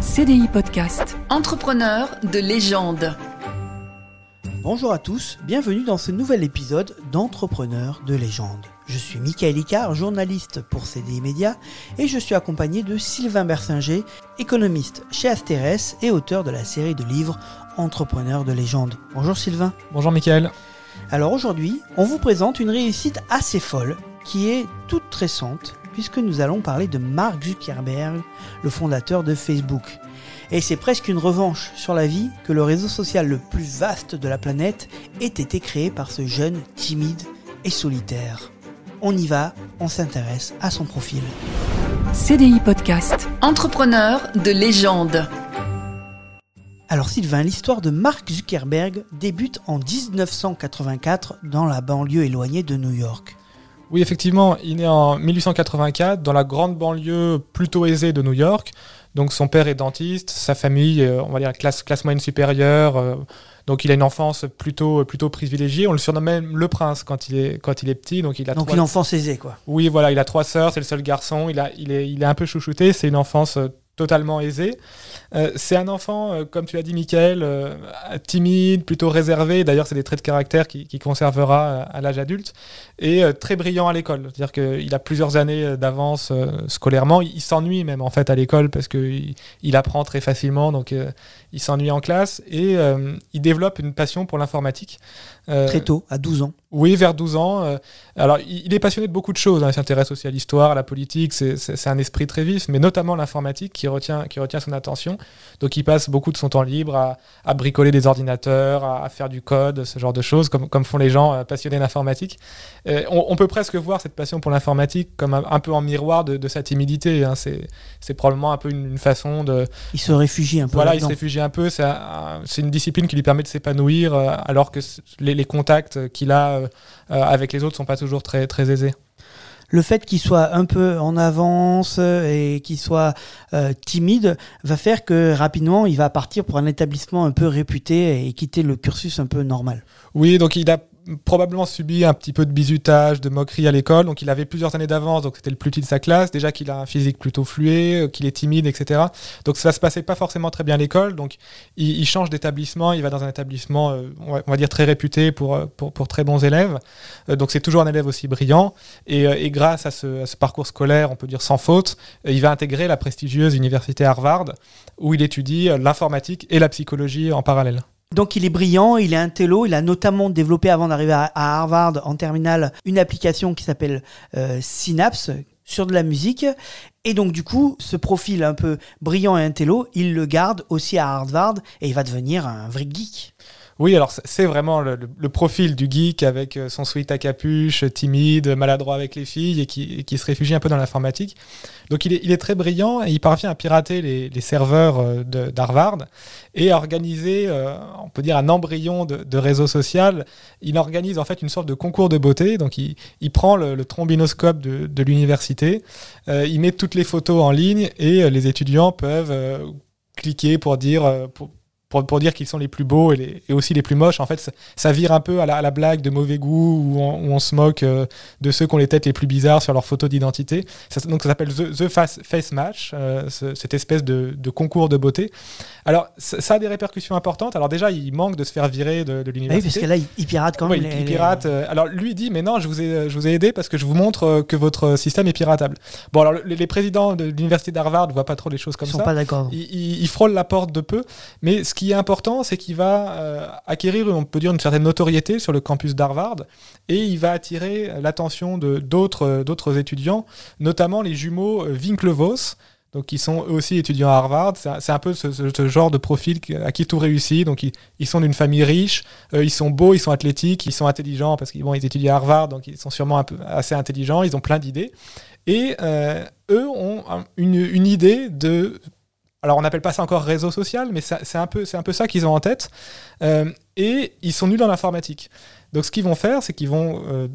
CDI Podcast. Entrepreneur de légende. Bonjour à tous, bienvenue dans ce nouvel épisode d'Entrepreneurs de légende. Je suis Michael Icard, journaliste pour CDI Média, et je suis accompagné de Sylvain Bersinger, économiste chez Asterès et auteur de la série de livres Entrepreneurs de légende. Bonjour Sylvain. Bonjour Michael. Alors aujourd'hui, on vous présente une réussite assez folle qui est toute récente puisque nous allons parler de Mark Zuckerberg, le fondateur de Facebook. Et c'est presque une revanche sur la vie que le réseau social le plus vaste de la planète ait été créé par ce jeune timide et solitaire. On y va, on s'intéresse à son profil. CDI Podcast. Entrepreneur de légende. Alors Sylvain, l'histoire de Mark Zuckerberg débute en 1984 dans la banlieue éloignée de New York. Oui, effectivement, il est en 1884 dans la grande banlieue plutôt aisée de New York. Donc son père est dentiste, sa famille, euh, on va dire classe, classe moyenne supérieure. euh, donc il a une enfance plutôt, plutôt privilégiée. On le surnomme même le prince quand il est, quand il est petit. Donc il a Donc trois- une enfance aisée quoi. Oui, voilà, il a trois sœurs, c'est le seul garçon. Il, a, il, est, il est un peu chouchouté, c'est une enfance euh, totalement aisée. Euh, c'est un enfant, euh, comme tu l'as dit, Michael, euh, timide, plutôt réservé. D'ailleurs, c'est des traits de caractère qu'il qui conservera à l'âge adulte. Et très brillant à l'école. C'est-à-dire qu'il a plusieurs années d'avance scolairement. Il, s'ennuie même en fait à l'école parce qu'il il apprend très facilement. Donc, il s'ennuie en classe. Et euh, il développe une passion pour l'informatique. Euh, Très tôt, à 12 ans. oui, vers 12 ans. euh, alors, il, est passionné de beaucoup de choses. hein. Il s'intéresse aussi à l'histoire, à la politique. C'est- un esprit très vif, mais notamment l'informatique qui retient, qui retient son attention. Donc, il passe beaucoup de son temps libre à, à bricoler des ordinateurs, à, à faire du code, ce genre de choses, comme, comme font les gens passionnés d'informatique. On, on peut presque voir cette passion pour l'informatique comme un, un peu en miroir de, de sa timidité. hein. C'est probablement un peu une, une façon de, Il se réfugie un peu voilà, il se là-dedans. Un peu. C'est un- c'est une discipline qui lui permet de s'épanouir, euh, alors que les, les contacts qu'il a euh, euh, avec les autres sont pas toujours très, très aisés. Le fait qu'il soit un peu en avance euh, et qu'il soit euh, timide va faire que rapidement il va partir pour un établissement un peu réputé et quitter le cursus un peu normal. Oui, donc il a probablement subi un petit peu de bizutage, de moquerie à l'école. Donc il avait plusieurs années d'avance, donc c'était le plus petit de sa classe. Déjà qu'il a un physique plutôt fluet, euh, qu'il est timide, etc. Donc ça se passait pas forcément très bien à l'école. Donc il, change d'établissement, il va dans un établissement, euh, on, va, dire très réputé pour, euh, pour, très bons élèves. Donc c'est toujours un élève aussi brillant. Et, grâce à ce, parcours scolaire, on peut dire sans faute, il va intégrer la prestigieuse université Harvard, où il étudie l'informatique et la psychologie en parallèle. Donc il est brillant, il est un télo, il a notamment développé avant d'arriver à, Harvard en terminale une application qui s'appelle euh, Synapse sur de la musique. Et donc du coup, ce profil un peu brillant et un télo, il le garde aussi à Harvard et il va devenir un vrai geek. Oui, alors c'est- vraiment le, profil du geek avec euh, son sweat à capuche, timide, maladroit avec les filles et qui, se réfugie un peu dans l'informatique. Donc il est, très brillant et il parvient à pirater les, serveurs euh, d'Harvard et à organiser, euh, on peut dire, un embryon de, réseau social. Il organise en fait une sorte de concours de beauté. Donc il, il prend le, trombinoscope de, l'université, il met toutes les photos en ligne et les étudiants peuvent cliquer pour dire... pour, pour dire qu'ils sont les plus beaux et, les- et aussi les plus moches. En fait, ça, ça vire un peu à la, à la blague de mauvais goût où on, où on se moque euh, de ceux qui ont les têtes les plus bizarres sur leurs photos d'identité. Ça, donc ça s'appelle The, The Face, Face Match, euh, ce- cette espèce de, de concours de beauté. Alors, ça, ça a des répercussions importantes. Alors déjà, il manque de se faire virer de, de Ah oui, l'université. parce que là, il, il pirate quand Ouais, même. il- les- il les- pirate. euh, alors lui dit mais non, je vous ai, je vous ai aidé parce que je vous montre euh, que votre système est piratable. Bon alors les, les présidents de l'université d'Harvard ne voient pas trop les choses comme Ils sont ça. pas d'accord. Il, il- il frôle la porte de peu, mais ce qui est important, c'est qu'il va euh, acquérir, on peut dire, une certaine notoriété sur le campus d'Harvard, et il va attirer l'attention de d'autres euh, d'autres étudiants, notamment les jumeaux euh, Winklevoss, donc qui sont eux aussi étudiants à Harvard. C'est un, peu ce, genre de profil à qui tout réussit. Donc ils, sont d'une famille riche, ils sont beaux, ils sont athlétiques, ils sont intelligents parce qu'ils bon, ils étudient à Harvard, donc ils sont sûrement assez intelligents, ils ont plein d'idées. Et eux ont un- une, une idée de alors on n'appelle pas ça encore réseau social, mais c'est un peu, c'est un peu ça qu'ils ont en tête. Euh, et ils sont nuls en informatique. Donc ce qu'ils vont faire, c'est qu'ils vont euh,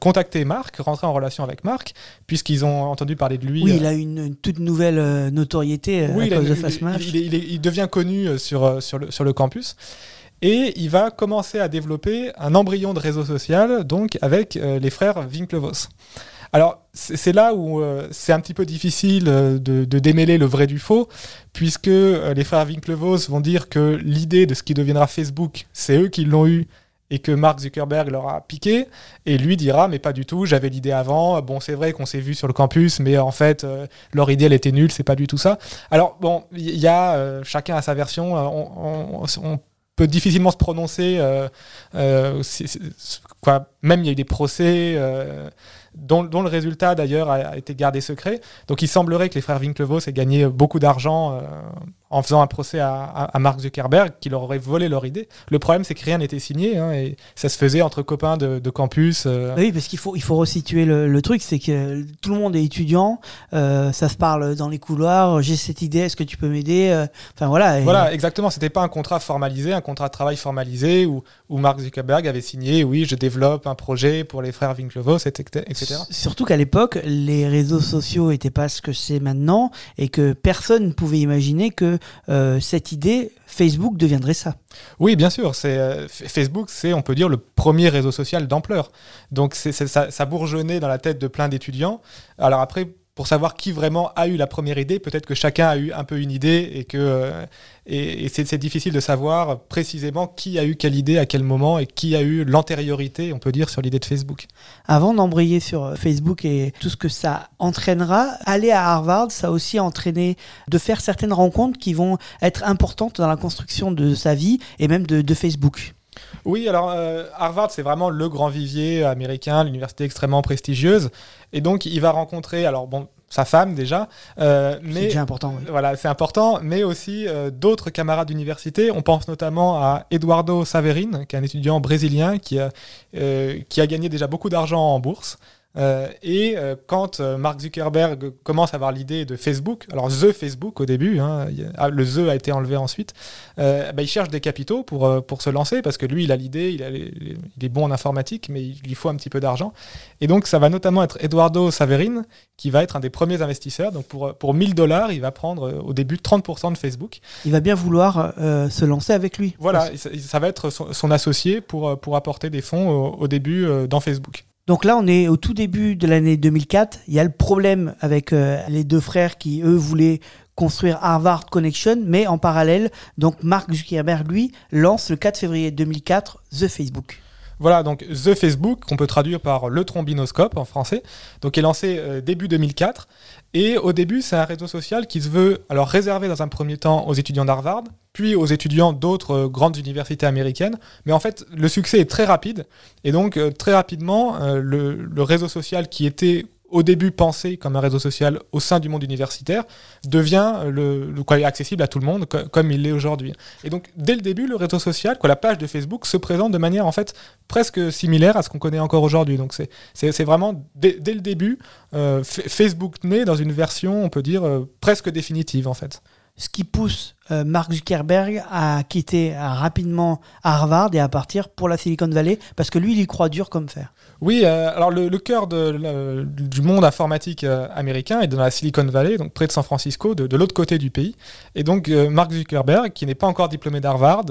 contacter Marc, rentrer en relation avec Marc, puisqu'ils ont entendu parler de lui. Oui, euh, il a une, une toute nouvelle euh, notoriété euh, oui, à il, cause de devient connu euh, sur, euh, sur, le, sur le campus. Et il va commencer à développer un embryon de réseau social donc avec euh, les frères Winklevoss. Alors, c'est là où euh, c'est un petit peu difficile euh, de, démêler le vrai du faux, puisque euh, les frères Winklevoss vont dire que l'idée de ce qui deviendra Facebook, c'est eux qui l'ont eu et que Mark Zuckerberg leur a piqué, et lui dira mais pas du tout, j'avais l'idée avant, bon c'est vrai qu'on s'est vu sur le campus, mais en fait leur idée elle était nulle, c'est pas du tout ça. Alors bon, il y a chacun a sa version, on, peut difficilement se prononcer, même il y a eu des procès dont, le résultat d'ailleurs a, a été gardé secret. Donc il semblerait que les frères Winklevoss aient gagné beaucoup d'argent euh, en faisant un procès à, à- à Mark Zuckerberg, qui leur aurait volé leur idée. Le problème, c'est que rien n'était signé, hein, et ça se faisait entre copains de, de campus. euh. Oui, parce qu'il faut, il faut resituer le, le truc, c'est que tout le monde est étudiant, euh, ça se parle dans les couloirs, j'ai cette idée, est-ce que tu peux m'aider Euh, Enfin voilà. et- Voilà, exactement. C'était pas un contrat formalisé, un contrat de travail formalisé où, où Mark Zuckerberg avait signé, oui, je développe un projet pour les frères Winklevoss, etc. Surtout qu'à l'époque, les réseaux sociaux n'étaient pas ce que c'est maintenant et que personne ne pouvait imaginer que euh, cette idée, Facebook deviendrait ça. Oui, bien sûr. C'est euh, Facebook, c'est on peut dire le premier réseau social d'ampleur. Donc ça, ça bourgeonnait dans la tête de plein d'étudiants. Alors après, pour savoir qui vraiment a eu la première idée, peut-être que chacun a eu un peu une idée et que euh, et, c'est difficile de savoir précisément qui a eu quelle idée à quel moment et qui a eu l'antériorité, on peut dire, sur l'idée de Facebook. Avant d'embrayer sur euh, Facebook et tout ce que ça entraînera, aller à Harvard, ça a aussi entraîné de faire certaines rencontres qui vont être importantes dans la construction de sa vie et même de Facebook. Oui, alors euh, Harvard, c'est vraiment le grand vivier américain, l'université extrêmement prestigieuse. Et donc, il va rencontrer, alors bon, sa femme déjà, euh, C'est mais déjà important. oui. voilà, c'est important, mais aussi euh, d'autres camarades d'université. On pense notamment à Eduardo Saverin, qui est un étudiant brésilien qui a, euh, qui a gagné déjà beaucoup d'argent en bourse. Euh, et euh, quand euh, Mark Zuckerberg commence à avoir l'idée de Facebook, alors The Facebook au début, hein, a- ah, le The a été enlevé ensuite, euh, bah, il cherche des capitaux pour, euh, pour se lancer parce que lui, il a l'idée, il, il est bon en informatique, mais il lui faut un petit peu d'argent. Et donc, ça va notamment être Eduardo Saverin qui va être un des premiers investisseurs. Donc, pour, pour 1000 dollars, il va prendre euh, au début 30% de Facebook. Il va bien vouloir euh, se lancer avec lui. Voilà, ça, ça va être son, son associé pour, pour apporter des fonds au, au début euh, dans Facebook. Donc là, on est au tout début de l'année 2004. Il y a le problème avec euh, les deux frères qui, eux, voulaient construire Harvard Connection, mais en parallèle, donc Mark Zuckerberg, lui, lance le 4 février 2004 The Facebook. Voilà, donc The Facebook, qu'on peut traduire par le trombinoscope en français, donc est lancé euh, début 2004. Et au début, c'est un réseau social qui se veut alors réservé dans un premier temps aux étudiants d'Harvard, puis aux étudiants d'autres euh, grandes universités américaines. Mais en fait, le succès est très rapide. Et donc, euh, très rapidement, le réseau social qui était au début pensé comme un réseau social au sein du monde universitaire devient le, accessible à tout le monde co- comme il l'est aujourd'hui. Et donc dès le début, le réseau social, quoi, la page de Facebook se présente de manière en fait presque similaire à ce qu'on connaît encore aujourd'hui. Donc c'est vraiment dès, le début euh, Facebook naît dans une version, on peut dire euh, presque définitive en fait. Ce qui pousse euh, Mark Zuckerberg à quitter rapidement Harvard et à partir pour la Silicon Valley, parce que lui, il y croit dur comme fer. Oui, euh, alors le, cœur du monde informatique euh, américain est dans la Silicon Valley, donc près de San Francisco, de, l'autre côté du pays. Et donc Mark Zuckerberg, qui n'est pas encore diplômé d'Harvard,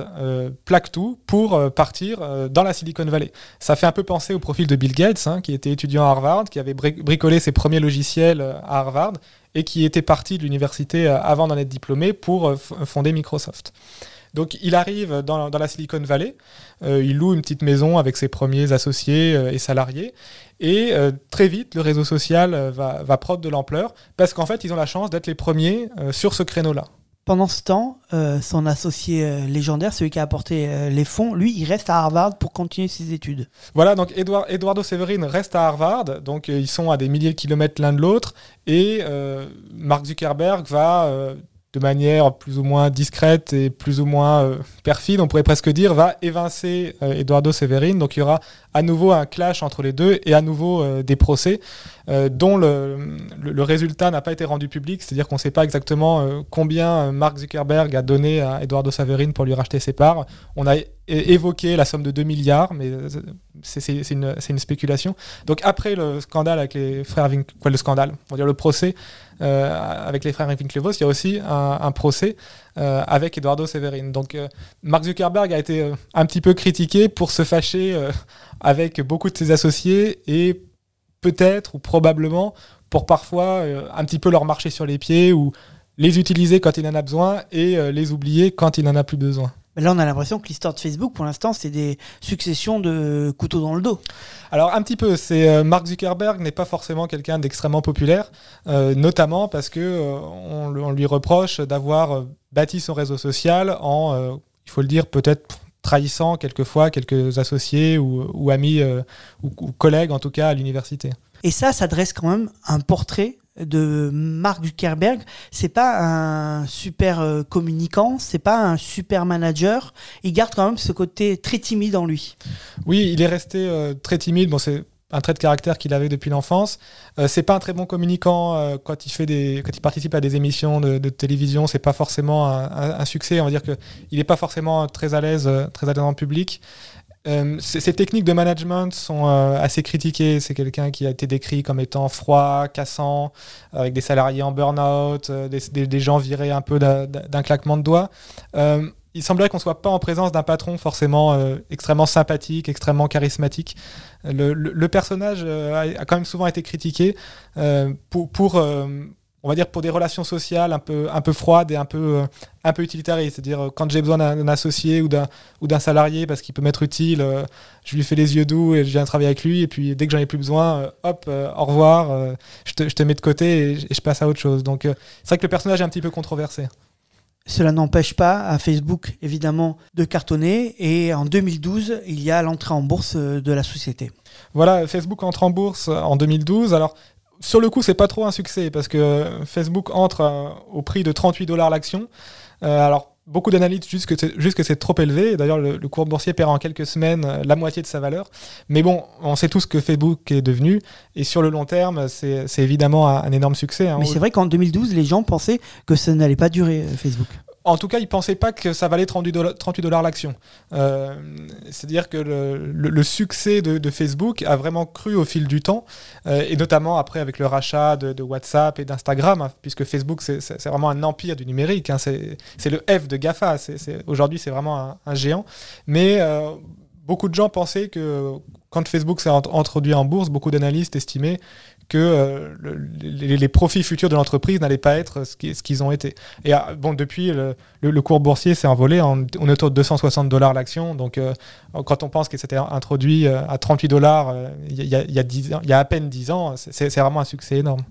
plaque tout pour partir dans la Silicon Valley. Ça fait un peu penser au profil de Bill Gates, hein, qui était étudiant à Harvard, qui avait bri- bricolé ses premiers logiciels à Harvard et qui était parti de l'université euh, avant d'en être diplômé pour euh, fonder Microsoft. Donc il arrive dans, la Silicon Valley, euh, il loue une petite maison avec ses premiers associés et salariés, et très vite le réseau social va, va de l'ampleur, parce qu'en fait ils ont la chance d'être les premiers sur ce créneau-là. Pendant ce temps, euh, son associé euh, légendaire, celui qui a apporté euh, les fonds, lui, il reste à Harvard pour continuer ses études. Voilà, donc Eduardo Severin reste à Harvard, donc ils sont à des milliers de kilomètres l'un de l'autre, et Mark Zuckerberg va, de manière plus ou moins discrète et plus ou moins perfide, on pourrait presque dire, va évincer Eduardo Severin, donc il y aura à nouveau un clash entre les deux et à nouveau euh, des procès euh, dont le, résultat n'a pas été rendu public, c'est-à-dire qu'on ne sait pas exactement euh, combien Mark Zuckerberg a donné à Eduardo Severin pour lui racheter ses parts. On a évoqué la somme de 2 milliards, mais c'est une, spéculation. Donc après le scandale avec les frères Wink, quoi le scandale, on va dire le procès avec les frères Winklevoss, il y a aussi un, procès avec Eduardo Severin. Donc euh, Mark Zuckerberg a été euh, un petit peu critiqué pour se fâcher euh, avec beaucoup de ses associés et peut-être ou probablement pour parfois euh, un petit peu leur marcher sur les pieds ou les utiliser quand il en a besoin et euh, les oublier quand il n'en a plus besoin. Là, on a l'impression que l'histoire de Facebook, pour l'instant, c'est des successions de couteaux dans le dos. Alors un petit peu, c'est euh, Mark Zuckerberg n'est pas forcément quelqu'un d'extrêmement populaire, euh, notamment parce que euh, on, lui reproche d'avoir bâti son réseau social en, il faut le dire, peut-être trahissant quelquefois quelques associés ou, ou amis ou, ou collègues en tout cas à l'université. Et ça, ça dresse quand même un portrait de Mark Zuckerberg. C'est pas un super euh, communicant, c'est pas un super manager. Il garde quand même ce côté très timide en lui. Oui, il est resté euh, très timide. Bon, c'est un trait de caractère qu'il avait depuis l'enfance. Euh, c'est pas un très bon communicant quand il fait des, quand il participe à des émissions de, télévision. C'est pas forcément un, succès. On va dire que il n'est pas forcément très à l'aise, très à l'aise en public. Euh, ses techniques de management sont euh, assez critiquées. C'est quelqu'un qui a été décrit comme étant froid, cassant, avec des salariés en burn-out, euh, des, gens virés un peu d'un claquement de doigts. Il semblerait qu'on soit pas en présence d'un patron forcément extrêmement sympathique, extrêmement charismatique. Le, personnage a, quand même souvent été critiqué pour, on va dire, pour des relations sociales un peu, un peu froides et un peu, euh, un peu utilitaristes. C'est-à-dire, euh, quand j'ai besoin d'un associé ou d'un ou d'un salarié parce qu'il peut m'être utile, euh, je lui fais les yeux doux et je viens travailler avec lui. Et puis, dès que j'en ai plus besoin, euh, hop, au revoir, je, te, je te mets de côté et, je- et je passe à autre chose. Donc, c'est vrai que le personnage est un petit peu controversé. Cela n'empêche pas à Facebook, évidemment, de cartonner. Et en 2012, il y a l'entrée en bourse de la société. Voilà, Facebook entre en bourse en 2012. Alors, sur le coup, c'est pas trop un succès parce que Facebook entre euh, au prix de 38 dollars l'action. Euh, alors, beaucoup d'analystes jugent que c'est juste que c'est trop élevé. D'ailleurs, le, le cours boursier perd en quelques semaines euh, la moitié de sa valeur. Mais bon, on sait tous que Facebook est devenu. Et sur le long terme, c'est évidemment un, un énorme succès. hein. Mais c'est vrai qu'en 2012, les gens pensaient que ça n'allait pas durer, Facebook. En tout cas, ils ne pensaient pas que ça valait 38 dollars, 38 dollars l'action. Euh, C'est-à-dire que le, le- le succès de, de Facebook a vraiment cru au fil du temps, euh, et notamment après avec le rachat de, de WhatsApp et d'Instagram, hein, puisque Facebook, c'est- vraiment un empire du numérique. hein, c'est le F de GAFA. Aujourd'hui, c'est vraiment un, un géant. Mais euh, beaucoup de gens pensaient que quand Facebook s'est int- introduit en bourse, beaucoup d'analystes estimaient que euh, le- les, profits futurs de l'entreprise n'allaient pas être ce qui- ce qu'ils ont été. Et ah, bon, depuis, le, cours boursier s'est envolé. On, est autour de 260 dollars l'action. Donc, euh, quand on pense qu'il s'était introduit euh, à 38 dollars il y, a- y a 10 ans- il y a à peine 10 ans, c'est vraiment un succès énorme.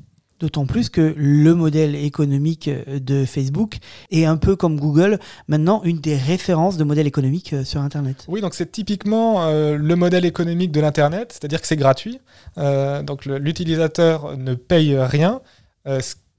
D'autant plus que le modèle économique euh, de Facebook est un peu comme Google, maintenant une des références de modèle économique euh, sur Internet. Oui, donc c'est typiquement euh, le modèle économique de l'Internet, c'est-à-dire que c'est gratuit. Donc l'utilisateur ne paye rien.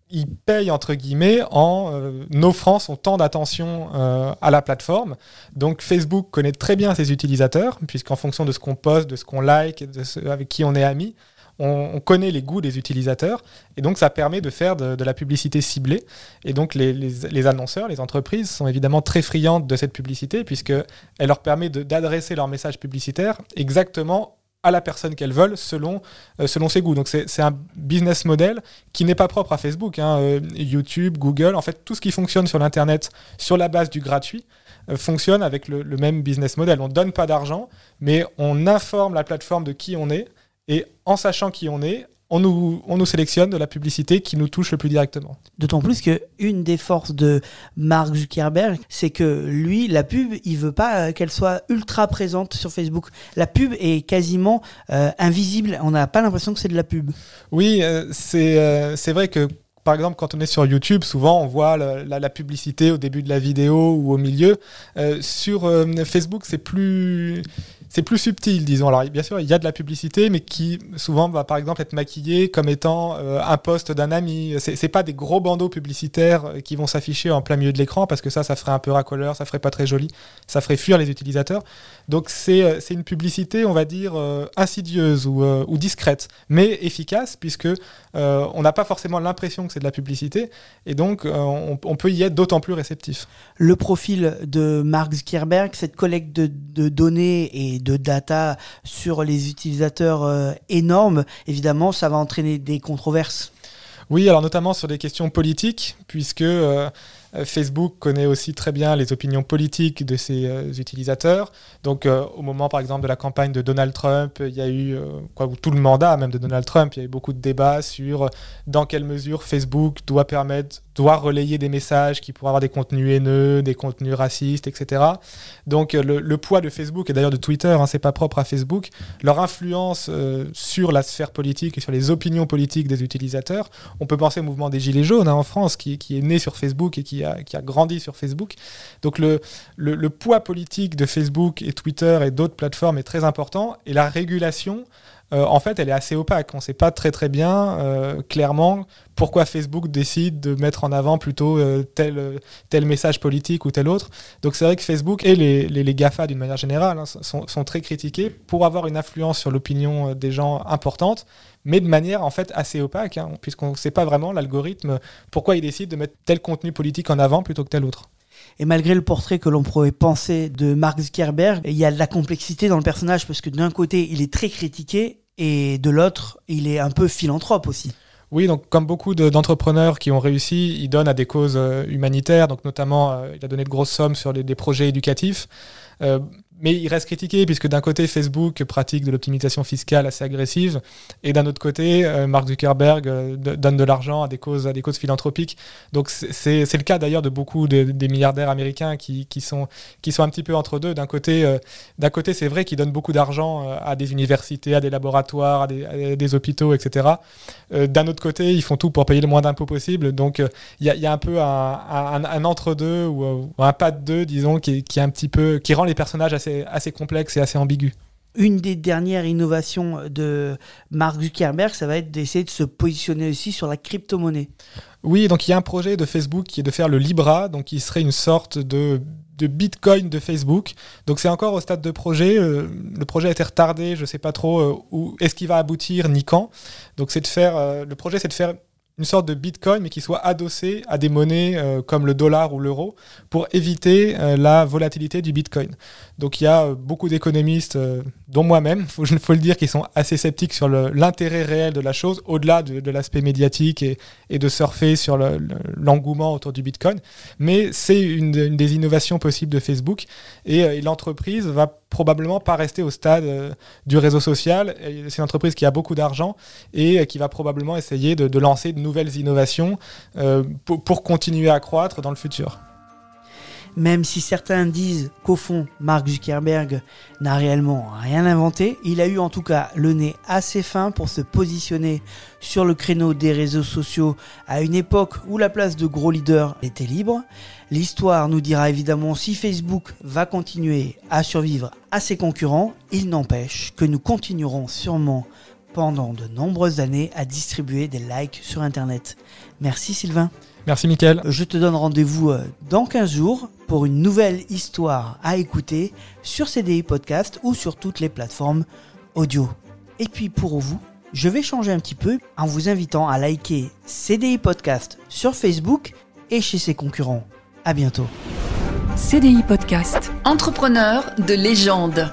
Il paye entre guillemets en offrant son temps d'attention à la plateforme. Donc Facebook connaît très bien ses utilisateurs, puisqu'en fonction de ce qu'on poste, de ce qu'on like, de ce avec qui on est ami, on, on connaît les goûts des utilisateurs. Et donc ça permet de faire de, la publicité ciblée. Et donc les, annonceurs, les entreprises sont évidemment très friandes de cette publicité, puisqu'elle leur permet d'adresser leur message publicitaire exactement à la personne qu'elles veulent selon, euh, selon ses goûts. Donc c'est c'est un business model qui n'est pas propre à Facebook. hein. Euh, YouTube, Google, en fait tout ce qui fonctionne sur l'Internet sur la base du gratuit euh, fonctionne avec le, le même business model. On ne donne pas d'argent, mais on informe la plateforme de qui on est, et en sachant qui on est, on nous, on nous sélectionne de la publicité qui nous touche le plus directement. D'autant plus que une des forces de Mark Zuckerberg, c'est que lui, la pub, il veut pas euh, qu'elle soit ultra présente sur Facebook. La pub est quasiment euh, invisible. On n'a pas l'impression que c'est de la pub. Oui, euh, c'est euh, vrai que par exemple, quand on est sur YouTube, souvent on voit la, la publicité au début de la vidéo ou au milieu. Euh, sur euh, Facebook, c'est plus c'est plus subtil, disons. Alors, bien sûr, il y a de la publicité, mais qui souvent va, par exemple, être maquillée comme étant euh, un poste d'un ami. C'est pas des gros bandeaux publicitaires euh, qui vont s'afficher en plein milieu de l'écran, parce que ça, ça ferait un peu racoleur, ça ferait pas très joli, ça ferait fuir les utilisateurs. Donc, c'est euh, une publicité, on va dire, insidieuse ou, ou discrète, mais efficace, puisque on n'a pas forcément l'impression que c'est de la publicité, et donc on, on peut y être d'autant plus réceptif. Le profil de Mark Zuckerberg, cette collecte de, de données et de data sur les utilisateurs euh, énorme, évidemment, ça va entraîner des controverses. Oui, alors notamment sur des questions politiques, puisque Euh, Facebook connaît aussi très bien les opinions politiques de ses euh, utilisateurs. Donc, euh, au moment, par exemple, de la campagne de Donald Trump, il y a eu, quoi, tout le mandat même de Donald Trump, il y a eu beaucoup de débats sur dans quelle mesure Facebook doit permettre, doit relayer des messages qui pourraient avoir des contenus haineux, des contenus racistes, etc. Donc, le, poids de Facebook et d'ailleurs de Twitter, hein, c'est pas propre à Facebook, leur influence sur la sphère politique et sur les opinions politiques des utilisateurs. On peut penser au mouvement des Gilets jaunes hein, en France, qui, qui, est né sur Facebook et qui qui a, grandi sur Facebook. Donc le, poids politique de Facebook et Twitter et d'autres plateformes est très important. Et la régulation, euh, en fait, elle est assez opaque. On ne sait pas très très bien euh, clairement pourquoi Facebook décide de mettre en avant plutôt euh, tel, tel message politique ou tel autre. Donc c'est vrai que Facebook et les, les, GAFA d'une manière générale hein, sont, très critiqués pour avoir une influence sur l'opinion des gens importante, mais de manière en fait assez opaque, hein, puisqu'on ne sait pas vraiment l'algorithme pourquoi il décide de mettre tel contenu politique en avant plutôt que tel autre. Et malgré le portrait que l'on pourrait penser de Mark Zuckerberg, il y a de la complexité dans le personnage parce que d'un côté, il est très critiqué et de l'autre, il est un peu philanthrope aussi. Oui, donc comme beaucoup d'entrepreneurs qui ont réussi, il donne à des causes euh, humanitaires, donc notamment euh, il a donné de grosses sommes sur des projets éducatifs. Euh, mais il reste critiqué puisque d'un côté Facebook pratique de l'optimisation fiscale assez agressive et d'un autre côté euh, Mark Zuckerberg euh, donne de l'argent à des causes philanthropiques. Donc c'est le cas d'ailleurs de beaucoup des milliardaires américains qui, qui, sont qui sont un petit peu entre deux. D'un côté euh, d'un côté c'est vrai qu'ils donnent beaucoup d'argent à des universités, à des laboratoires, à des, hôpitaux, etc. d'un autre côté ils font tout pour payer le moins d'impôts possible. Donc il y a, y, a, un peu un, un, entre deux ou, un pas de deux disons qui, qui est un petit peu qui rend les personnages assez assez, complexe et assez ambigu. Une des dernières innovations de Mark Zuckerberg, ça va être d'essayer de se positionner aussi sur la crypto-monnaie. Oui, donc il y a un projet de Facebook qui est de faire le Libra, donc qui serait une sorte de de Bitcoin de Facebook. Donc c'est encore au stade de projet. Euh, le projet a été retardé, je ne sais pas trop euh, où est-ce qu'il va aboutir ni quand. Donc c'est de faire euh, le projet c'est de faire une sorte de Bitcoin, mais qui soit adossé à des monnaies euh, comme le dollar ou l'euro, pour éviter euh, la volatilité du Bitcoin. Donc il y a euh, beaucoup d'économistes, dont moi-même, il faut, le dire, qui sont assez sceptiques sur l'intérêt réel de la chose, au-delà de, l'aspect médiatique et, de surfer sur l'engouement autour du Bitcoin. Mais c'est une, des innovations possibles de Facebook, et l'entreprise va probablement pas rester au stade euh, du réseau social. C'est une entreprise qui a beaucoup d'argent et euh, qui va probablement essayer de, lancer de nouvelles innovations euh, pour continuer à croître dans le futur même si certains disent qu'au fond, Mark Zuckerberg n'a réellement rien inventé, il a eu en tout cas le nez assez fin pour se positionner sur le créneau des réseaux sociaux à une époque où la place de gros leader était libre. L'histoire nous dira évidemment si Facebook va continuer à survivre à ses concurrents, il n'empêche que nous continuerons sûrement pendant de nombreuses années à distribuer des likes sur Internet. Merci Sylvain. Merci Mickaël. Je te donne rendez-vous euh, dans 15 jours pour une nouvelle histoire à écouter sur CDI Podcast ou sur toutes les plateformes audio. Et puis pour vous, je vais changer un petit peu en vous invitant à liker CDI Podcast sur Facebook et chez ses concurrents. À bientôt. CDI Podcast. Entrepreneur de légende.